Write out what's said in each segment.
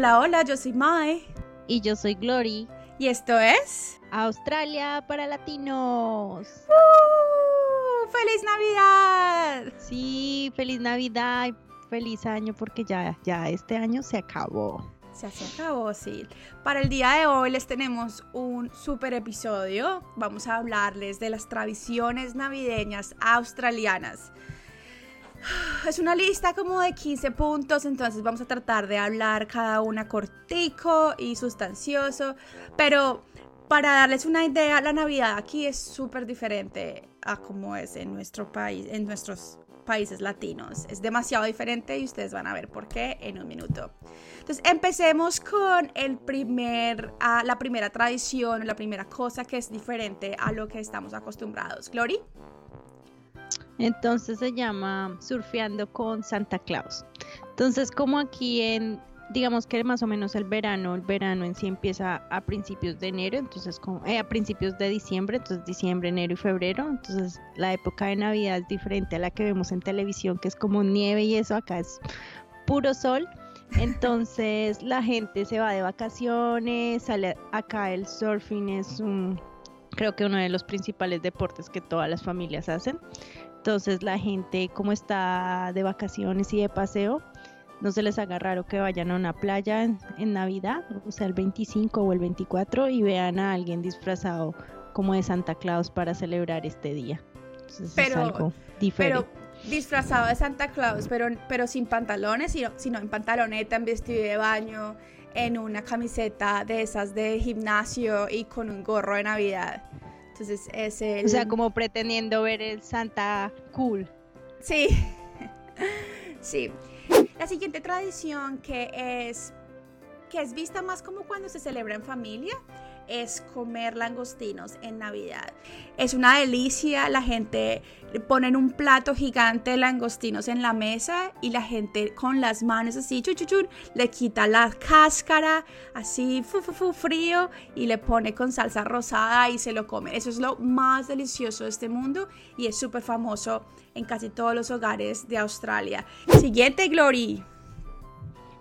Hola, hola, yo soy Mae. Y yo soy Glory. Y esto es Australia para Latinos. ¡Uh! ¡Feliz Navidad! Sí, feliz Navidad y feliz año porque ya, ya este año se acabó. Se, se acabó, sí. Para el día de hoy les tenemos un super episodio. Vamos a hablarles de las tradiciones navideñas australianas. Es una lista como de 15 puntos, entonces vamos a tratar de hablar cada una cortico y sustancioso, pero para darles una idea, la Navidad aquí es súper diferente a como es en nuestro país, en nuestros países latinos. Es demasiado diferente y ustedes van a ver por qué en un minuto. Entonces, empecemos con el primer, ah, la primera tradición, la primera cosa que es diferente a lo que estamos acostumbrados. Glory. Entonces se llama Surfeando con Santa Claus. Entonces, como aquí en, digamos que más o menos el verano, el verano en sí empieza a principios de enero, entonces eh, a principios de diciembre, entonces diciembre, enero y febrero, entonces la época de Navidad es diferente a la que vemos en televisión, que es como nieve y eso, acá es puro sol. Entonces la gente se va de vacaciones, sale acá el surfing es un, creo que uno de los principales deportes que todas las familias hacen. Entonces la gente como está de vacaciones y de paseo, no se les haga raro que vayan a una playa en, Navidad, o sea, el 25 o el 24, y vean a alguien disfrazado como de Santa Claus para celebrar este día. Entonces pero, es algo diferente. Pero disfrazado de Santa Claus, pero, pero sin pantalones, sino, sino en pantaloneta, en vestido de baño, en una camiseta de esas de gimnasio y con un gorro de Navidad. Entonces es el... O sea, como pretendiendo ver el Santa cool. Sí, sí. La siguiente tradición que es, que es vista más como cuando se celebra en familia es comer langostinos en Navidad. Es una delicia, la gente pone un plato gigante de langostinos en la mesa y la gente con las manos así, chuchuchun, le quita la cáscara, así, fu, fu, fu, frío, y le pone con salsa rosada y se lo come. Eso es lo más delicioso de este mundo y es súper famoso en casi todos los hogares de Australia. Siguiente, Glory.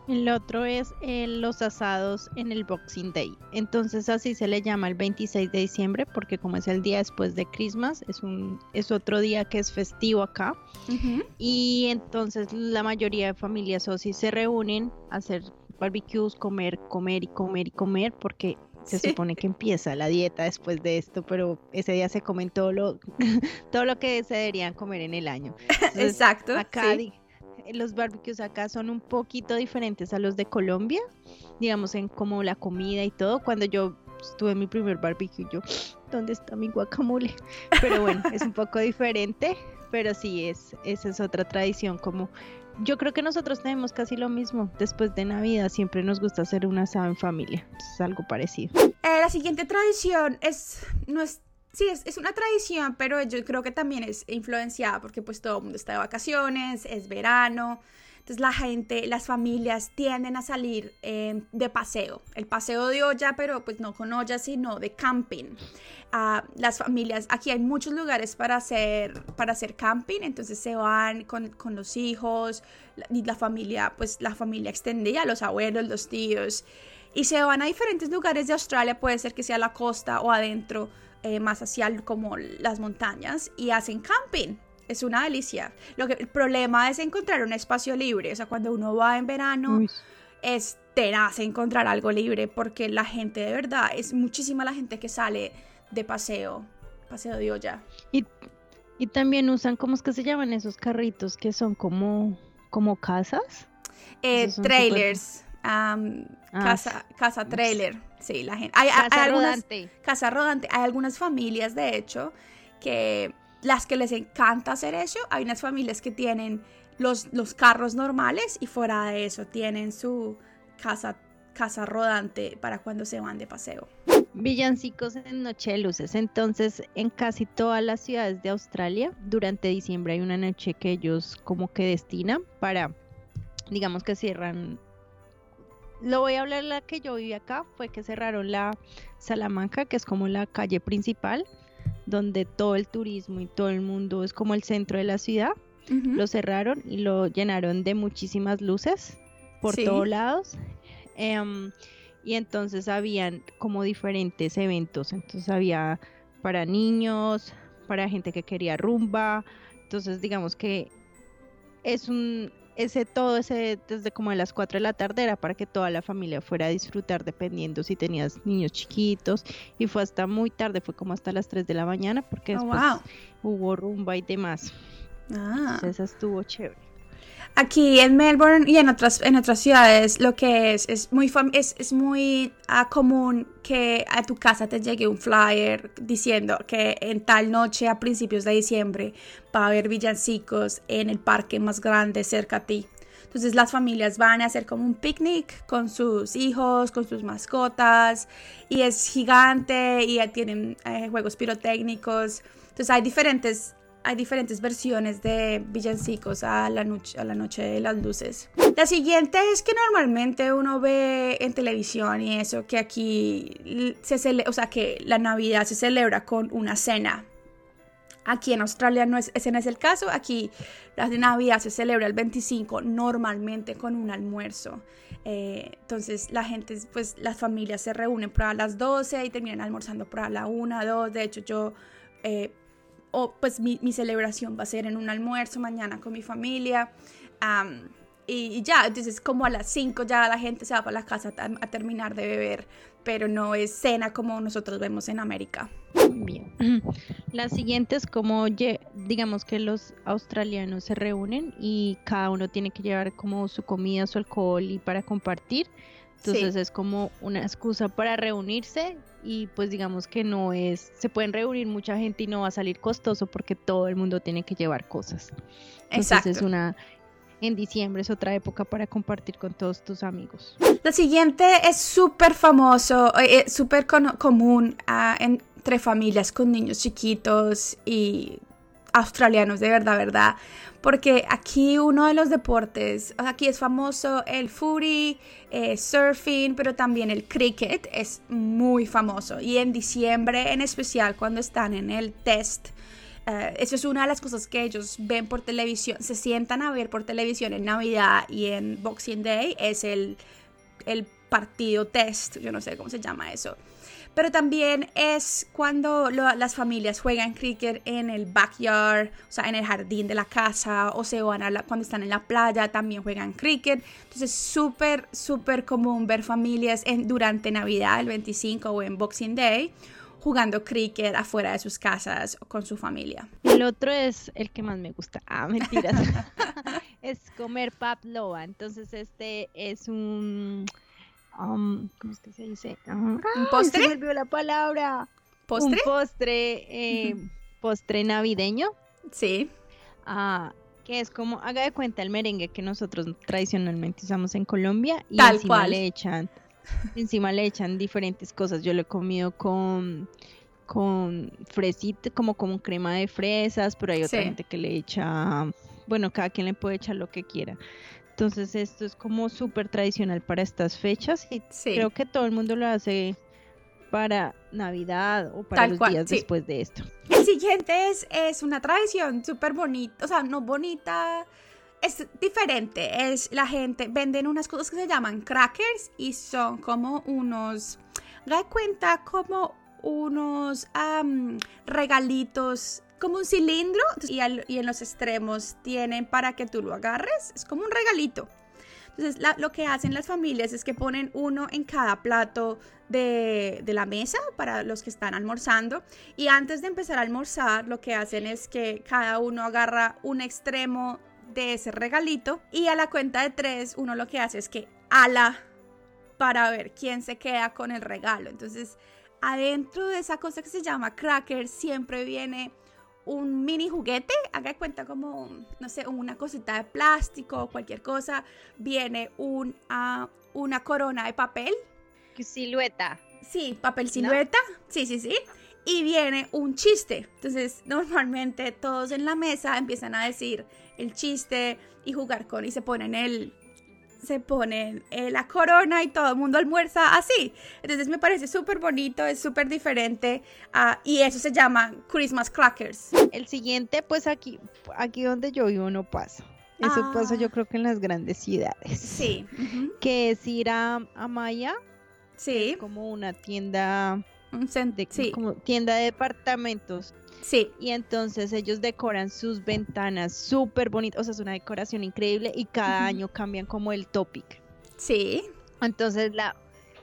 El otro es eh, los asados en el Boxing Day. Entonces así se le llama el 26 de diciembre porque como es el día después de Christmas, es, un, es otro día que es festivo acá. Y entonces la mayoría de familias o si se reúnen a hacer barbecues, comer, comer y comer y comer porque se supone que empieza la dieta después de esto, pero ese día se comen todo lo, todo lo que se deberían comer en el año. Exacto. Acá los barbecues acá son un poquito diferentes a los de Colombia, digamos en como la comida y todo. Cuando yo tuve mi primer barbecue, yo, ¿dónde está mi guacamole? Pero bueno, es un poco diferente, pero sí, es, esa es otra tradición como... Yo creo que nosotros tenemos casi lo mismo. Después de Navidad siempre nos gusta hacer un asado en familia. Es algo parecido. Eh, la siguiente tradición es, no Sí, es, una tradición, pero yo creo que también es influenciada porque pues todo el mundo está de vacaciones, es verano, entonces la gente, las familias tienden a salir eh, de paseo, el paseo de olla, pero pues no con olla, sino de camping. Ah, las familias, aquí hay muchos lugares para hacer, para hacer camping, entonces se van con, con los hijos y la familia, pues la familia extendida, los abuelos, los tíos, y se van a diferentes lugares de Australia, puede ser que sea la costa o adentro eh, más hacia como las montañas y hacen camping. Es una delicia. Lo que, el problema es encontrar un espacio libre. O sea, cuando uno va en verano, es tenaz encontrar algo libre porque la gente de verdad, es muchísima la gente que sale de paseo, paseo de olla. Y, y también usan, ¿cómo es que se llaman esos carritos que son como, como casas? Eh, trailers. Ah, casa, casa trailer. Sí, la gente. Hay, casa rodante. Casa rodante. Hay algunas familias, de hecho, que las que les encanta hacer eso. Hay unas familias que tienen los, los carros normales y fuera de eso tienen su casa, casa rodante para cuando se van de paseo. Villancicos en Noche de Luces. Entonces, en casi todas las ciudades de Australia, durante diciembre hay una noche que ellos como que destinan para, digamos que cierran lo voy a hablar la que yo viví acá, fue que cerraron la Salamanca, que es como la calle principal, donde todo el turismo y todo el mundo es como el centro de la ciudad. Lo cerraron y lo llenaron de muchísimas luces por todos lados. Em, y entonces habían como diferentes eventos. Entonces había para niños, para gente que quería rumba. Entonces digamos que es un ese todo ese desde como de las 4 de la tarde era para que toda la familia fuera a disfrutar dependiendo si tenías niños chiquitos y fue hasta muy tarde, fue como hasta las 3 de la mañana porque oh, después hubo rumba y demás. Ah. Entonces estuvo chévere. Aquí en Melbourne y en otras, en otras ciudades lo que es es muy, es, es muy ah, común que a tu casa te llegue un flyer diciendo que en tal noche a principios de diciembre va a haber villancicos en el parque más grande cerca a ti. Entonces las familias van a hacer como un picnic con sus hijos, con sus mascotas y es gigante y tienen eh, juegos pirotécnicos. Entonces hay diferentes hay diferentes versiones de villancicos a la, noche, a la noche de las luces. La siguiente es que normalmente uno ve en televisión y eso, que aquí se celebra, o sea, que la Navidad se celebra con una cena. Aquí en Australia no es, ese no es el caso. Aquí la Navidad se celebra el 25 normalmente con un almuerzo. Eh, entonces la gente, pues las familias se reúnen para las 12 y terminan almorzando para la 1, 2. De hecho yo eh, o pues mi, celebración va a ser en un almuerzo mañana con mi familia. y, ya, entonces como a las 5 ya la gente se va para la casa a, terminar de beber, pero no es cena como nosotros vemos en América. Bien. La siguiente como, digamos que los australianos se reúnen y cada uno tiene que llevar como su comida, su alcohol y para compartir. Entonces es como una excusa para reunirse y pues digamos que no es, se pueden reunir mucha gente y no va a salir costoso porque todo el mundo tiene que llevar cosas. Entonces es una, en diciembre es otra época para compartir con todos tus amigos. La siguiente es súper famoso, eh, eh, súper común ah, entre familias con niños chiquitos y australianos, de verdad, verdad. Porque aquí uno de los deportes, aquí es famoso el footy, eh, surfing, pero también el cricket es muy famoso. Y en diciembre en especial, cuando están en el test, eh, eso es una de las cosas que ellos ven por televisión, se sientan a ver por televisión en Navidad y en Boxing Day, es el, el partido test, yo no sé cómo se llama eso pero también es cuando las familias juegan cricket en el backyard, o sea, en el jardín de la casa, o se van a cuando están en la playa, también juegan cricket. Entonces, súper, súper común ver familias en, durante Navidad, el 25 o en Boxing Day, jugando cricket afuera de sus casas con su familia. El otro es el que más me gusta. Ah, mentiras. es comer pavlova. Entonces, este es un Um, ¿cómo es que se dice? ¿Un postre? Se volvió la palabra. ¿Postre? Un postre, eh, postre navideño. Sí. Ah, que es como, haga de cuenta el merengue que nosotros tradicionalmente usamos en Colombia y Tal encima cual. le echan, encima le echan diferentes cosas. Yo lo he comido con con fresita, como como crema de fresas, pero hay otra gente que le echa, bueno, cada quien le puede echar lo que quiera. Entonces esto es como súper tradicional para estas fechas y creo que todo el mundo lo hace para Navidad o para los días después de esto. El siguiente es, es una tradición súper bonita, o sea, no bonita, es diferente. Es la gente, venden unas cosas que se llaman crackers y son como unos, da cuenta, como unos regalitos como un cilindro y, en los extremos tienen para que tú lo agarres. Es como un regalito. Entonces lo que hacen las familias es que ponen uno en cada plato de, de, la mesa para los que están almorzando. Y antes de empezar a almorzar, lo que hacen es que cada uno agarra un extremo de ese regalito y a la cuenta de tres uno lo que hace es que ala para ver quién se queda con el regalo. Entonces adentro de esa cosa que se llama cracker siempre viene un mini juguete, haga cuenta como, no sé, una cosita de plástico o cualquier cosa, viene un, uh, una corona de papel. Silueta. Sí, papel silueta, sí, sí, sí. Y viene un chiste. Entonces, normalmente todos en la mesa empiezan a decir el chiste y jugar con y se ponen el, se ponen eh, la corona y todo el mundo almuerza así. Entonces me parece súper bonito, es súper diferente ah, y eso se llama Christmas crackers. El siguiente, pues aquí, aquí donde yo vivo no pasa. Eso pasa yo creo que en las grandes ciudades. Sí. Que es ir a, Maya. Sí. Como una tienda. Un de, sí. Como tienda de departamentos. Sí. Y entonces ellos decoran sus ventanas súper bonitas. O sea, es una decoración increíble y cada año cambian como el topic. Sí. Entonces la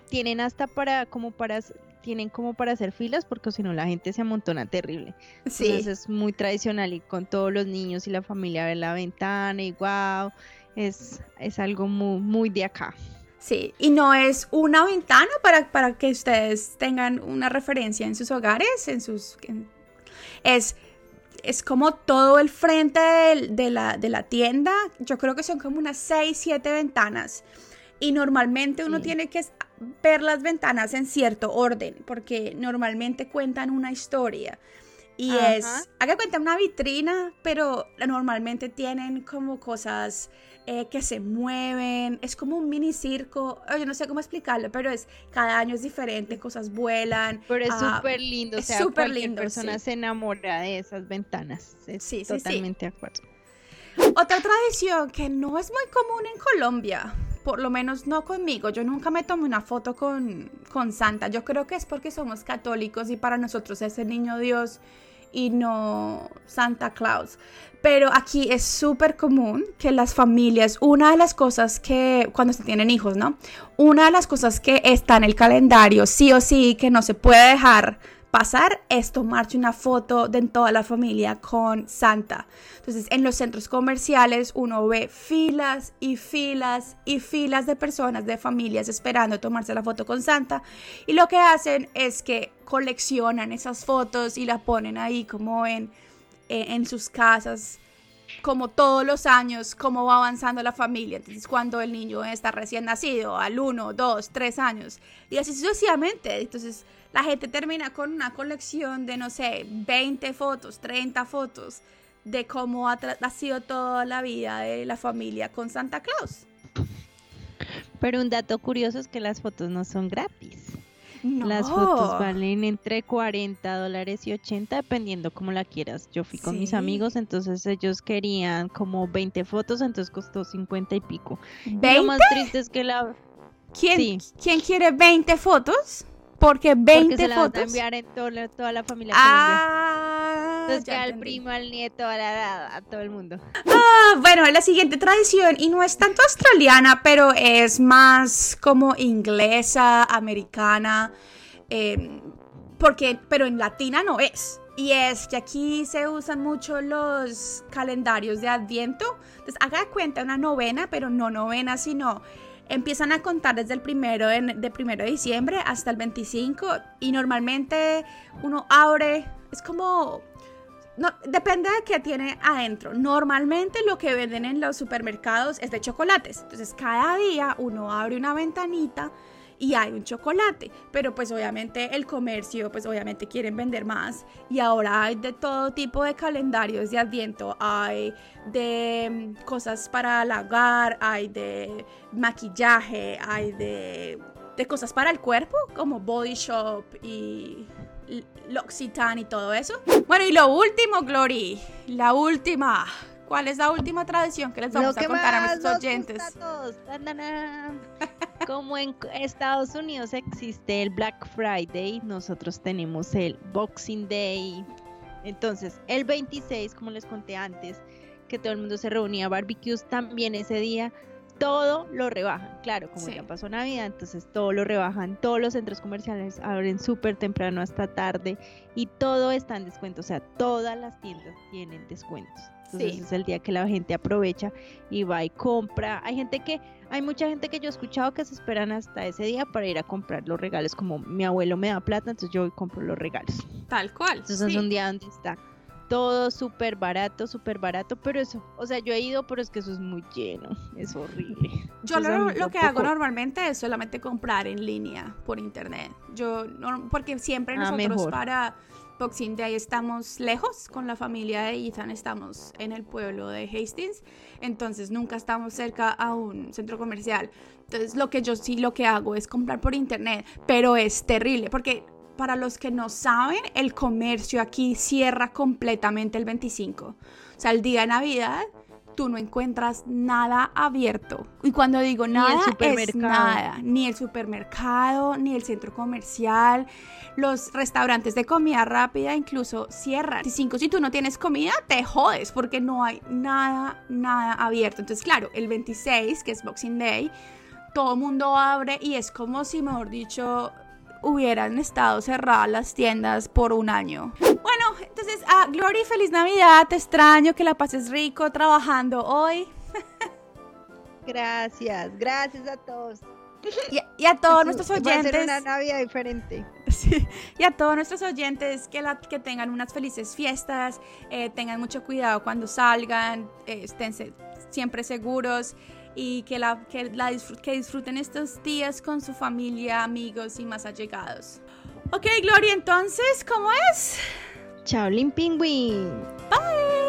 tienen hasta para como para tienen como para hacer filas porque si no la gente se amontona terrible. Sí. Entonces es muy tradicional y con todos los niños y la familia ver la ventana y wow, es, es algo muy, muy de acá. Sí, y no es una ventana para, para que ustedes tengan una referencia en sus hogares, en sus... es, es como todo el frente de, la, de la tienda, yo creo que son como unas 6, 7 ventanas. Y normalmente uno tiene que ver las ventanas en cierto orden, porque normalmente cuentan una historia. Y es, haga cuenta, una vitrina, pero normalmente tienen como cosas eh, que se mueven, es como un mini circo, yo no sé cómo explicarlo, pero es, cada año es diferente, cosas vuelan. Pero es ah, súper lindo, es o sea, súper lindo. persona se enamora de esas ventanas, sí, totalmente de acuerdo. Otra tradición que no es muy común en Colombia, por lo menos no conmigo. Yo nunca me tomé una foto con, con Santa. Yo creo que es porque somos católicos y para nosotros es el niño Dios y no Santa Claus. Pero aquí es súper común que las familias, una de las cosas que, cuando se tienen hijos, ¿no? Una de las cosas que está en el calendario, sí o sí, que no se puede dejar pasar es tomarse una foto de toda la familia con Santa. Entonces, en los centros comerciales uno ve filas y filas y filas de personas, de familias esperando tomarse la foto con Santa. Y lo que hacen es que coleccionan esas fotos y la ponen ahí como en, eh, en sus casas como todos los años, cómo va avanzando la familia. Entonces, cuando el niño está recién nacido, al 1, 2, 3 años, y así sucesivamente. Entonces, la gente termina con una colección de, no sé, 20 fotos, 30 fotos de cómo ha, sido toda la vida de la familia con Santa Claus. Pero un dato curioso es que las fotos no son gratis. Las fotos valen entre 40 dólares y 80 dependiendo cómo la quieras. Yo fui con mis amigos, entonces ellos querían como 20 fotos, entonces costó 50 y pico. ¿20? lo más triste es que la... ¿Quién, ¿Quién quiere 20 fotos? Porque 20 Porque se la fotos. a enviar en toda la familia. Ah, Entonces que al primo, al nieto, a, la, a todo el mundo. Ah, bueno, la siguiente tradición, y no es tanto australiana, pero es más como inglesa, americana, em, porque, pero en latina no es. Y es que aquí se usan mucho los calendarios de Adviento. Entonces, haga cuenta una novena, pero no novena, sino empiezan a contar desde el primero de, primero de diciembre hasta el 25 y normalmente uno abre, es como, no, depende de qué tiene adentro. Normalmente lo que venden en los supermercados es de chocolates. Entonces cada día uno abre una ventanita y hay un chocolate, pero pues obviamente el comercio pues obviamente quieren vender más. Y ahora hay de todo tipo de calendarios de adviento, hay de mm, cosas para hogar, hay de maquillaje, hay de, de cosas para el cuerpo como Body Shop y L'Occitane y todo eso. Bueno, y lo último, Glory, la última. ¿Cuál es la última tradición que les vamos a contar a nuestros oyentes? Como en Estados Unidos existe el Black Friday, nosotros tenemos el Boxing Day. Entonces, el 26, como les conté antes, que todo el mundo se reunía a barbecues, también ese día todo lo rebajan. Claro, como ya pasó Navidad, entonces todo lo rebajan. Todos los centros comerciales abren súper temprano hasta tarde y todo está en descuento. O sea, todas las tiendas tienen descuentos. Entonces es el día que la gente aprovecha y va y compra. Hay gente que, hay mucha gente que yo he escuchado que se esperan hasta ese día para ir a comprar los regalos. Como mi abuelo me da plata, entonces yo compro los regalos. Tal cual. Entonces es un día donde está todo súper barato, súper barato, pero eso, o sea, yo he ido, pero es que eso es muy lleno, es horrible. Yo lo, que hago normalmente es solamente comprar en línea por internet. Yo, no, porque siempre ah, nosotros para Boxing Day estamos lejos con la familia de Ethan, estamos en el pueblo de Hastings, entonces nunca estamos cerca a un centro comercial. Entonces lo que yo sí lo que hago es comprar por internet, pero es terrible porque para los que no saben, el comercio aquí cierra completamente el 25. O sea, el día de Navidad tú no encuentras nada abierto. Y cuando digo nada, es nada. Ni el supermercado, ni el centro comercial, los restaurantes de comida rápida incluso cierran. Si tú no tienes comida, te jodes porque no hay nada, nada abierto. Entonces, claro, el 26, que es Boxing Day, todo mundo abre y es como si, mejor dicho, hubieran estado cerradas las tiendas por un año. Bueno, entonces, ah, Glory, feliz Navidad, te extraño, que la pases rico trabajando hoy. Gracias, gracias a todos. Y, a todos nuestros oyentes. Va a una Navidad diferente. Sí, y a todos nuestros oyentes que, la, que tengan unas felices fiestas, eh, tengan mucho cuidado cuando salgan, eh, estén siempre seguros y que, la, que, la que disfruten estos días con su familia, amigos y más allegados. Ok, Gloria, entonces, ¿cómo es? Chao, Lin Pingüin. Bye.